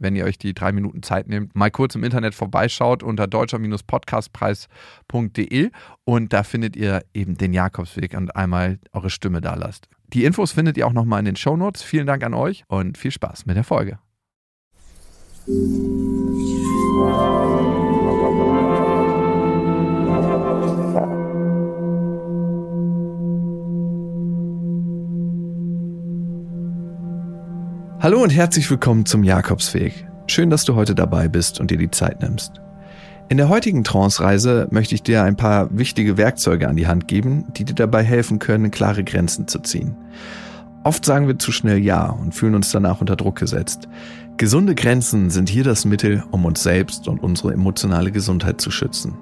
wenn ihr euch die drei Minuten Zeit nehmt, mal kurz im Internet vorbeischaut unter deutscher-podcastpreis.de und da findet ihr eben den Jakobsweg und einmal eure Stimme da lasst. Die Infos findet ihr auch nochmal in den Show Notes. Vielen Dank an euch und viel Spaß mit der Folge. Hallo und herzlich willkommen zum Jakobsweg. Schön, dass du heute dabei bist und dir die Zeit nimmst. In der heutigen Trance-Reise möchte ich dir ein paar wichtige Werkzeuge an die Hand geben, die dir dabei helfen können, klare Grenzen zu ziehen. Oft sagen wir zu schnell Ja und fühlen uns danach unter Druck gesetzt. Gesunde Grenzen sind hier das Mittel, um uns selbst und unsere emotionale Gesundheit zu schützen.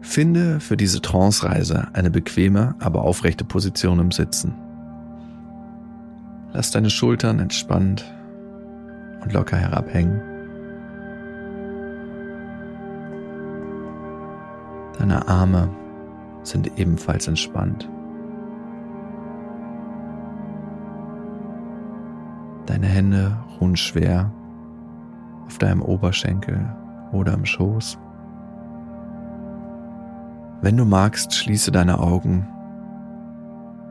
Finde für diese Trance-Reise eine bequeme, aber aufrechte Position im Sitzen. Lass deine Schultern entspannt und locker herabhängen. Deine Arme sind ebenfalls entspannt. Deine Hände ruhen schwer auf deinem Oberschenkel oder im Schoß. Wenn du magst, schließe deine Augen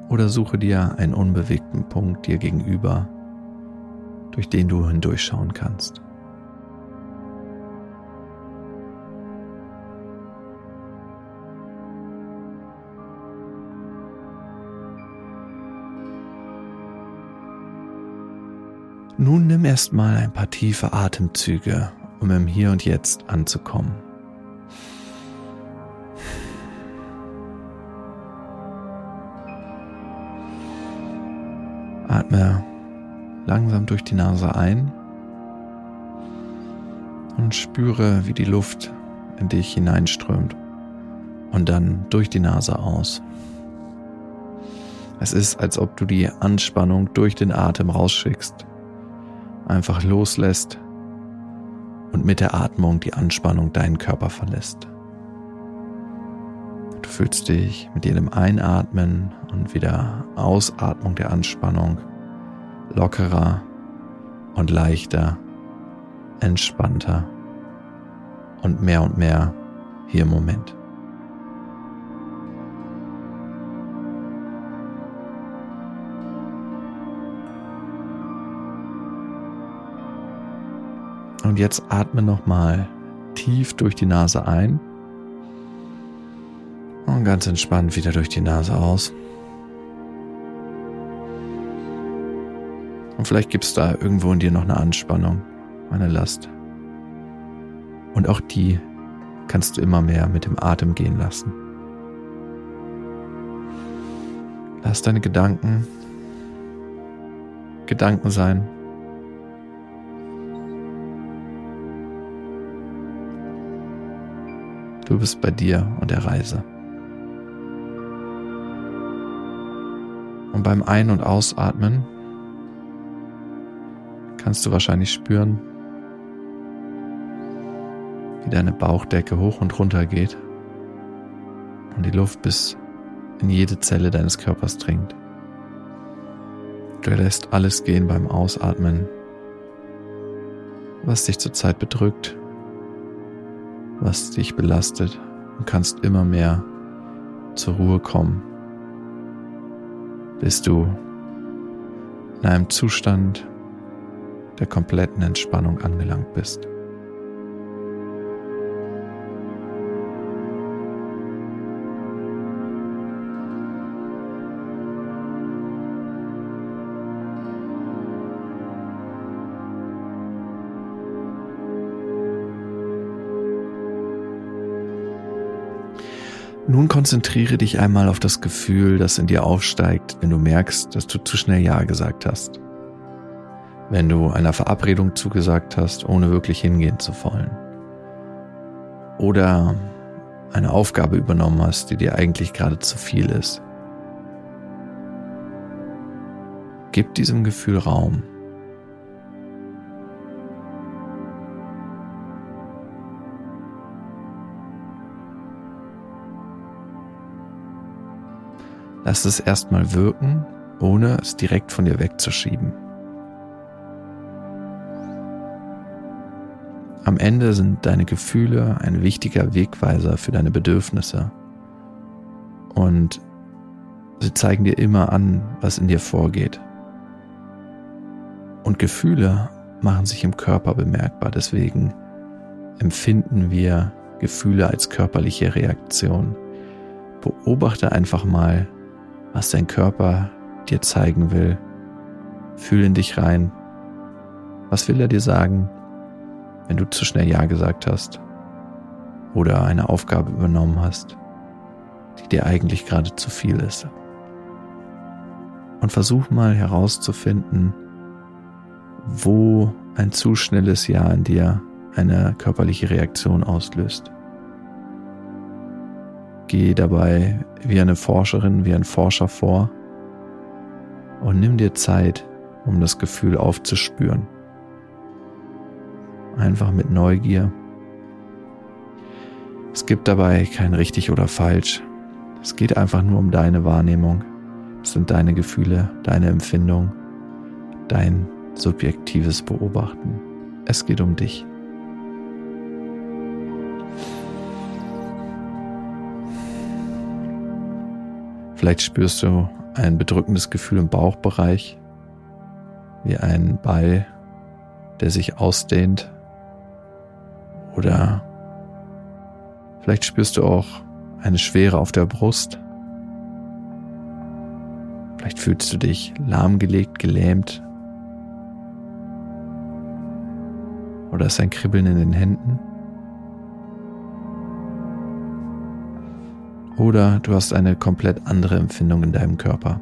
oder suche dir einen unbewegten Punkt dir gegenüber, durch den du hindurchschauen kannst. Nun nimm erstmal ein paar tiefe Atemzüge, um im Hier und Jetzt anzukommen. Durch die Nase ein und spüre, wie die Luft in dich hineinströmt und dann durch die Nase aus. Es ist, als ob du die Anspannung durch den Atem rausschickst, einfach loslässt und mit der Atmung die Anspannung deinen Körper verlässt. Du fühlst dich mit jedem Einatmen und wieder Ausatmung der Anspannung lockerer und leichter, entspannter und mehr und mehr hier im Moment. Und jetzt atme nochmal tief durch die Nase ein und ganz entspannt wieder durch die Nase aus. Vielleicht gibt es da irgendwo in dir noch eine Anspannung, eine Last. Und auch die kannst du immer mehr mit dem Atem gehen lassen. Lass deine Gedanken Gedanken sein. Du bist bei dir und der Reise. Und beim Ein- und Ausatmen kannst du wahrscheinlich spüren, wie deine Bauchdecke hoch und runter geht und die Luft bis in jede Zelle deines Körpers dringt. Du lässt alles gehen beim Ausatmen, was dich zurzeit bedrückt, was dich belastet und kannst immer mehr zur Ruhe kommen, bis du in einem Zustand der kompletten Entspannung angelangt bist. Nun konzentriere dich einmal auf das Gefühl, das in dir aufsteigt, wenn du merkst, dass du zu schnell Ja gesagt hast wenn du einer Verabredung zugesagt hast, ohne wirklich hingehen zu wollen. Oder eine Aufgabe übernommen hast, die dir eigentlich gerade zu viel ist. gib diesem Gefühl Raum. Lass es erstmal wirken, ohne es direkt von dir wegzuschieben. Am Ende sind deine Gefühle ein wichtiger Wegweiser für deine Bedürfnisse. Und sie zeigen dir immer an, was in dir vorgeht. Und Gefühle machen sich im Körper bemerkbar. Deswegen empfinden wir Gefühle als körperliche Reaktion. Beobachte einfach mal, was dein Körper dir zeigen will. Fühl in dich rein. Was will er dir sagen, wenn du zu schnell Ja gesagt hast oder eine Aufgabe übernommen hast, die dir eigentlich gerade zu viel ist? Und versuch mal herauszufinden, wo ein zu schnelles Ja in dir eine körperliche Reaktion auslöst. Geh dabei wie eine Forscherin, wie ein Forscher vor und nimm dir Zeit, um das Gefühl aufzuspüren. Einfach mit Neugier. Es gibt dabei kein richtig oder falsch. Es geht einfach nur um deine Wahrnehmung. Es sind deine Gefühle, deine Empfindung, dein subjektives Beobachten. Es geht um dich. Vielleicht spürst du ein bedrückendes Gefühl im Bauchbereich, wie ein Ball, der sich ausdehnt. Oder vielleicht spürst du auch eine Schwere auf der Brust. Vielleicht fühlst du dich lahmgelegt, gelähmt. Oder ist ein Kribbeln in den Händen? Oder du hast eine komplett andere Empfindung in deinem Körper.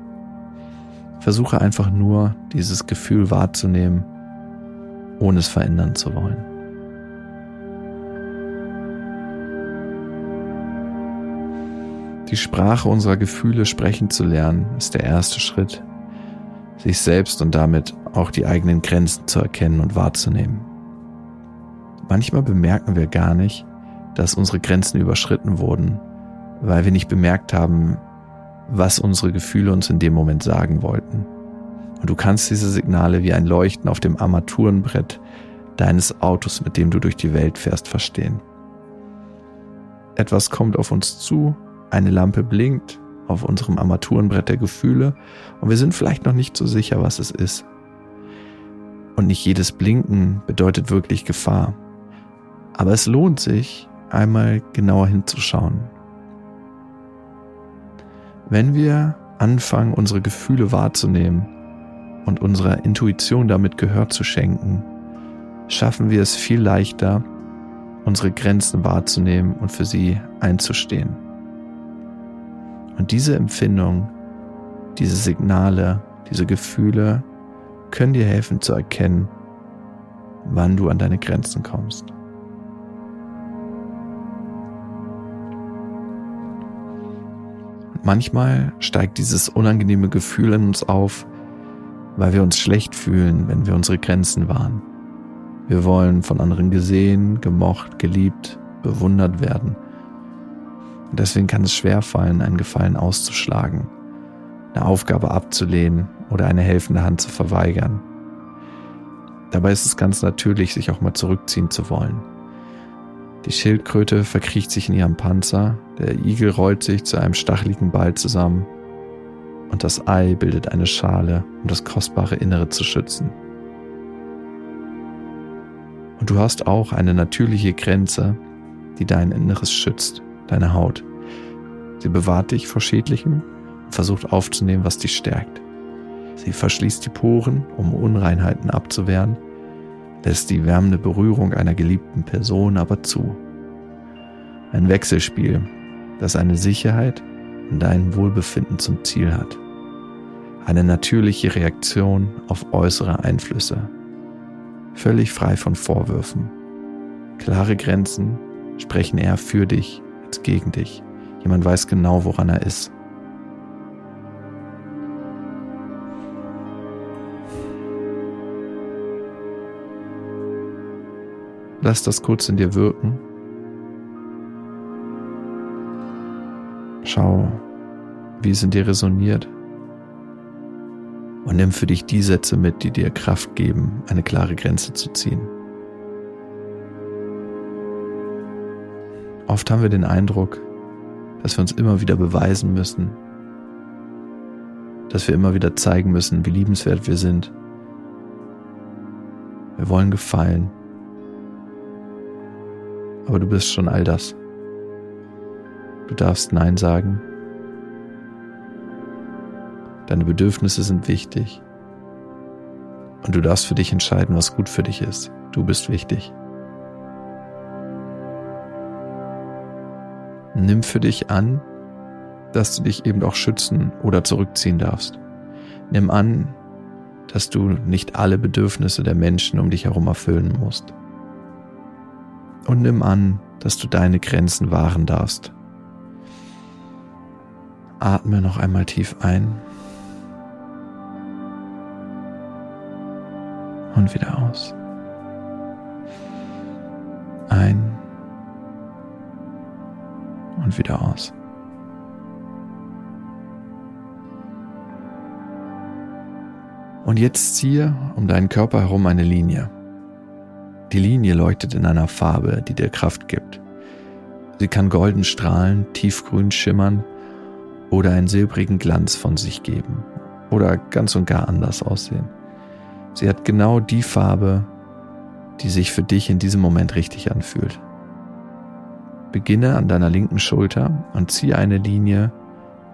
Versuche einfach nur dieses Gefühl wahrzunehmen, ohne es verändern zu wollen. Die Sprache unserer Gefühle sprechen zu lernen, ist der erste Schritt, sich selbst und damit auch die eigenen Grenzen zu erkennen und wahrzunehmen. Manchmal bemerken wir gar nicht, dass unsere Grenzen überschritten wurden weil wir nicht bemerkt haben, was unsere Gefühle uns in dem Moment sagen wollten. Und du kannst diese Signale wie ein Leuchten auf dem Armaturenbrett deines Autos, mit dem du durch die Welt fährst, verstehen. Etwas kommt auf uns zu, eine Lampe blinkt auf unserem Armaturenbrett der Gefühle und wir sind vielleicht noch nicht so sicher, was es ist. Und nicht jedes Blinken bedeutet wirklich Gefahr. Aber es lohnt sich, einmal genauer hinzuschauen, wenn wir anfangen, unsere Gefühle wahrzunehmen und unserer Intuition damit Gehör zu schenken, schaffen wir es viel leichter, unsere Grenzen wahrzunehmen und für sie einzustehen. Und diese Empfindung, diese Signale, diese Gefühle können dir helfen zu erkennen, wann du an deine Grenzen kommst. Manchmal steigt dieses unangenehme Gefühl in uns auf, weil wir uns schlecht fühlen, wenn wir unsere Grenzen wahren. Wir wollen von anderen gesehen, gemocht, geliebt, bewundert werden. Deswegen kann es schwer fallen, einen Gefallen auszuschlagen, eine Aufgabe abzulehnen oder eine helfende Hand zu verweigern. Dabei ist es ganz natürlich, sich auch mal zurückziehen zu wollen. Die Schildkröte verkriecht sich in ihrem Panzer, der Igel rollt sich zu einem stacheligen Ball zusammen und das Ei bildet eine Schale, um das kostbare Innere zu schützen. Und du hast auch eine natürliche Grenze, die dein Inneres schützt, deine Haut. Sie bewahrt dich vor Schädlichem und versucht aufzunehmen, was dich stärkt. Sie verschließt die Poren, um Unreinheiten abzuwehren lässt die wärmende Berührung einer geliebten Person aber zu. Ein Wechselspiel, das eine Sicherheit und dein Wohlbefinden zum Ziel hat. Eine natürliche Reaktion auf äußere Einflüsse. Völlig frei von Vorwürfen. Klare Grenzen sprechen eher für dich nichts gegen dich. Jemand weiß genau, woran er ist. Lass das kurz in dir wirken. Schau, wie es in dir resoniert. Und nimm für dich die Sätze mit, die dir Kraft geben, eine klare Grenze zu ziehen. Oft haben wir den Eindruck, dass wir uns immer wieder beweisen müssen, dass wir immer wieder zeigen müssen, wie liebenswert wir sind. Wir wollen gefallen. Aber du bist schon all das. Du darfst Nein sagen. Deine Bedürfnisse sind wichtig. Und du darfst für dich entscheiden, was gut für dich ist. Du bist wichtig. Nimm für dich an, dass du dich eben auch schützen oder zurückziehen darfst. Nimm an, dass du nicht alle Bedürfnisse der Menschen um dich herum erfüllen musst. Und nimm an, dass du deine Grenzen wahren darfst. Atme noch einmal tief ein und wieder aus. Ein und wieder aus. Und jetzt ziehe um deinen Körper herum eine Linie. Die Linie leuchtet in einer Farbe, die dir Kraft gibt. Sie kann golden strahlen, tiefgrün schimmern oder einen silbrigen Glanz von sich geben oder ganz und gar anders aussehen. Sie hat genau die Farbe, die sich für dich in diesem Moment richtig anfühlt. Beginne an deiner linken Schulter und ziehe eine Linie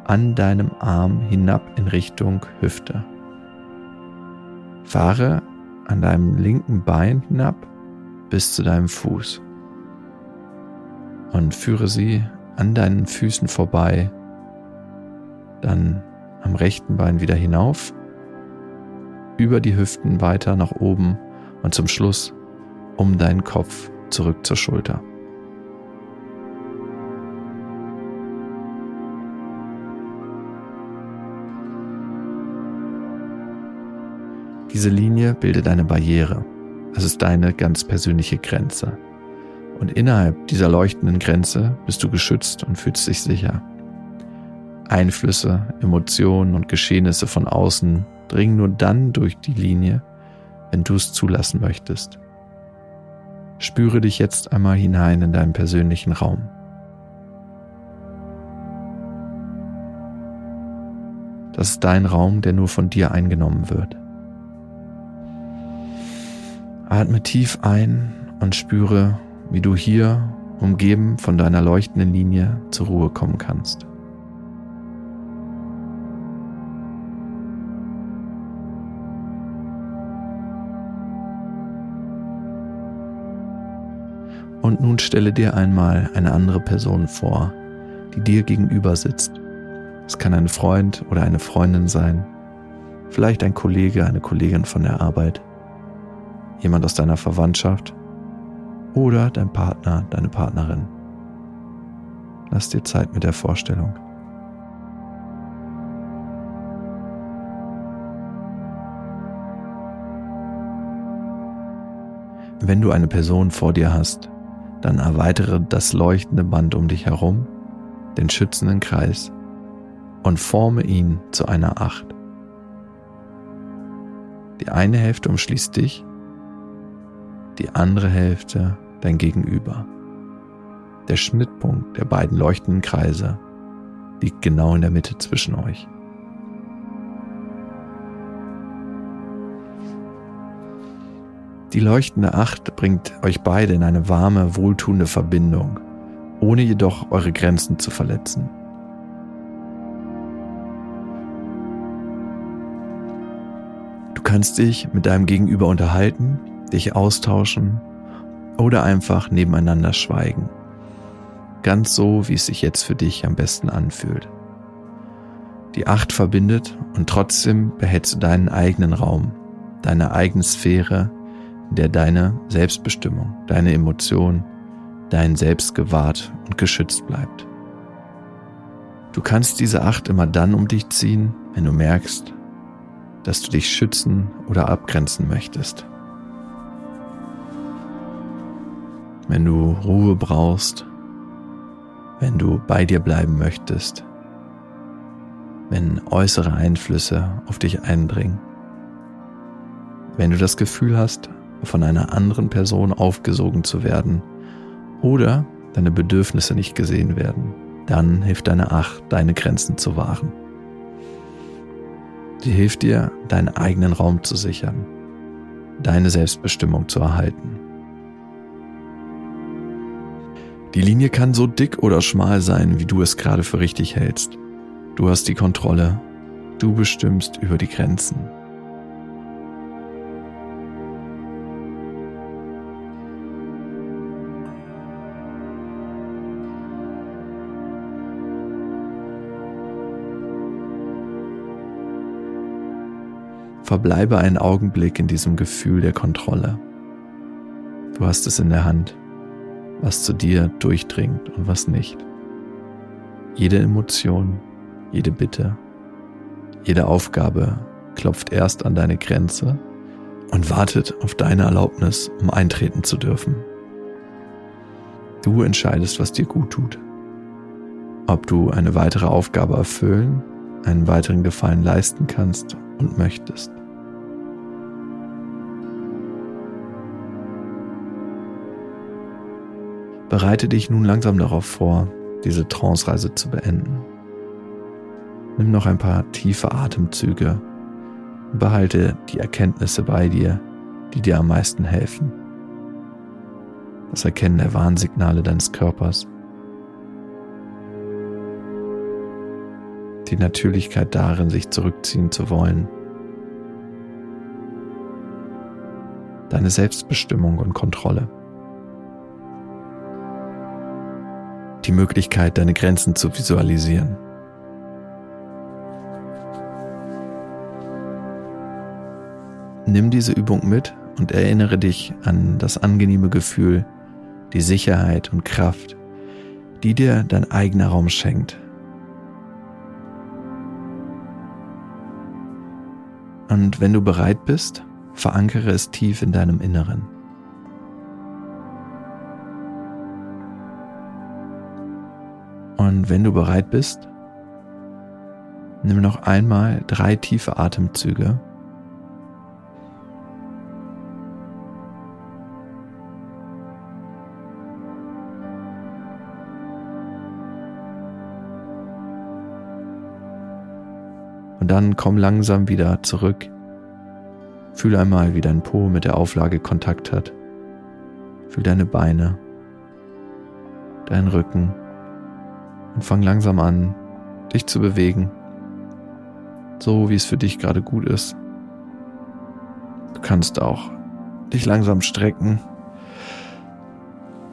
an deinem Arm hinab in Richtung Hüfte. Fahre an deinem linken Bein hinab bis zu deinem Fuß und führe sie an deinen Füßen vorbei, dann am rechten Bein wieder hinauf, über die Hüften weiter nach oben und zum Schluss um deinen Kopf zurück zur Schulter. Diese Linie bildet eine Barriere. Es ist deine ganz persönliche Grenze. Und innerhalb dieser leuchtenden Grenze bist du geschützt und fühlst dich sicher. Einflüsse, Emotionen und Geschehnisse von außen dringen nur dann durch die Linie, wenn du es zulassen möchtest. Spüre dich jetzt einmal hinein in deinen persönlichen Raum. Das ist dein Raum, der nur von dir eingenommen wird. Atme tief ein und spüre, wie du hier, umgeben von deiner leuchtenden Linie, zur Ruhe kommen kannst. Und nun stelle dir einmal eine andere Person vor, die dir gegenüber sitzt. Es kann ein Freund oder eine Freundin sein, vielleicht ein Kollege, eine Kollegin von der Arbeit jemand aus deiner Verwandtschaft oder dein Partner, deine Partnerin. Lass dir Zeit mit der Vorstellung. Wenn du eine Person vor dir hast, dann erweitere das leuchtende Band um dich herum, den schützenden Kreis, und forme ihn zu einer Acht. Die eine Hälfte umschließt dich die andere Hälfte dein Gegenüber. Der Schnittpunkt der beiden leuchtenden Kreise liegt genau in der Mitte zwischen euch. Die leuchtende Acht bringt euch beide in eine warme, wohltuende Verbindung, ohne jedoch eure Grenzen zu verletzen. Du kannst dich mit deinem Gegenüber unterhalten dich austauschen oder einfach nebeneinander schweigen. Ganz so, wie es sich jetzt für dich am besten anfühlt. Die Acht verbindet und trotzdem behältst du deinen eigenen Raum, deine eigene Sphäre, in der deine Selbstbestimmung, deine Emotion, dein Selbst gewahrt und geschützt bleibt. Du kannst diese Acht immer dann um dich ziehen, wenn du merkst, dass du dich schützen oder abgrenzen möchtest. Wenn du Ruhe brauchst, wenn du bei dir bleiben möchtest, wenn äußere Einflüsse auf dich eindringen, wenn du das Gefühl hast, von einer anderen Person aufgesogen zu werden oder deine Bedürfnisse nicht gesehen werden, dann hilft deine Acht, deine Grenzen zu wahren. Sie hilft dir, deinen eigenen Raum zu sichern, deine Selbstbestimmung zu erhalten. Die Linie kann so dick oder schmal sein, wie du es gerade für richtig hältst. Du hast die Kontrolle. Du bestimmst über die Grenzen. Verbleibe einen Augenblick in diesem Gefühl der Kontrolle. Du hast es in der Hand was zu dir durchdringt und was nicht. Jede Emotion, jede Bitte, jede Aufgabe klopft erst an deine Grenze und wartet auf deine Erlaubnis, um eintreten zu dürfen. Du entscheidest, was dir gut tut. Ob du eine weitere Aufgabe erfüllen, einen weiteren Gefallen leisten kannst und möchtest. Bereite dich nun langsam darauf vor, diese Trance-Reise zu beenden. Nimm noch ein paar tiefe Atemzüge und behalte die Erkenntnisse bei dir, die dir am meisten helfen. Das Erkennen der Warnsignale deines Körpers. Die Natürlichkeit darin, sich zurückziehen zu wollen. Deine Selbstbestimmung und Kontrolle. Die Möglichkeit, deine Grenzen zu visualisieren. Nimm diese Übung mit und erinnere dich an das angenehme Gefühl, die Sicherheit und Kraft, die dir dein eigener Raum schenkt. Und wenn du bereit bist, verankere es tief in deinem Inneren. Und wenn du bereit bist, nimm noch einmal drei tiefe Atemzüge. Und dann komm langsam wieder zurück. Fühl einmal, wie dein Po mit der Auflage Kontakt hat. Fühl deine Beine, deinen Rücken und fang langsam an, dich zu bewegen, so wie es für dich gerade gut ist. Du kannst auch dich langsam strecken,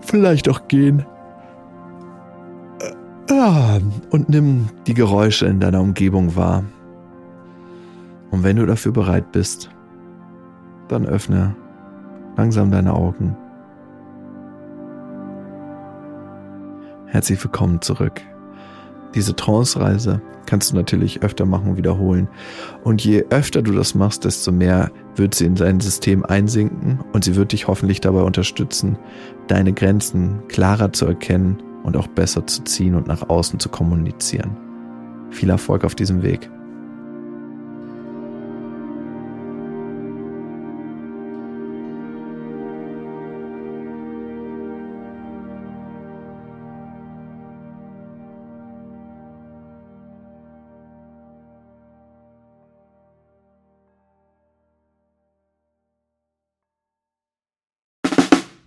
vielleicht auch gehen. Ah, und nimm die Geräusche in deiner Umgebung wahr. Und wenn du dafür bereit bist, dann öffne langsam deine Augen. Herzlich willkommen zurück. Diese Trance-Reise kannst du natürlich öfter machen und wiederholen. Und je öfter du das machst, desto mehr wird sie in dein System einsinken und sie wird dich hoffentlich dabei unterstützen, deine Grenzen klarer zu erkennen und auch besser zu ziehen und nach außen zu kommunizieren. Viel Erfolg auf diesem Weg.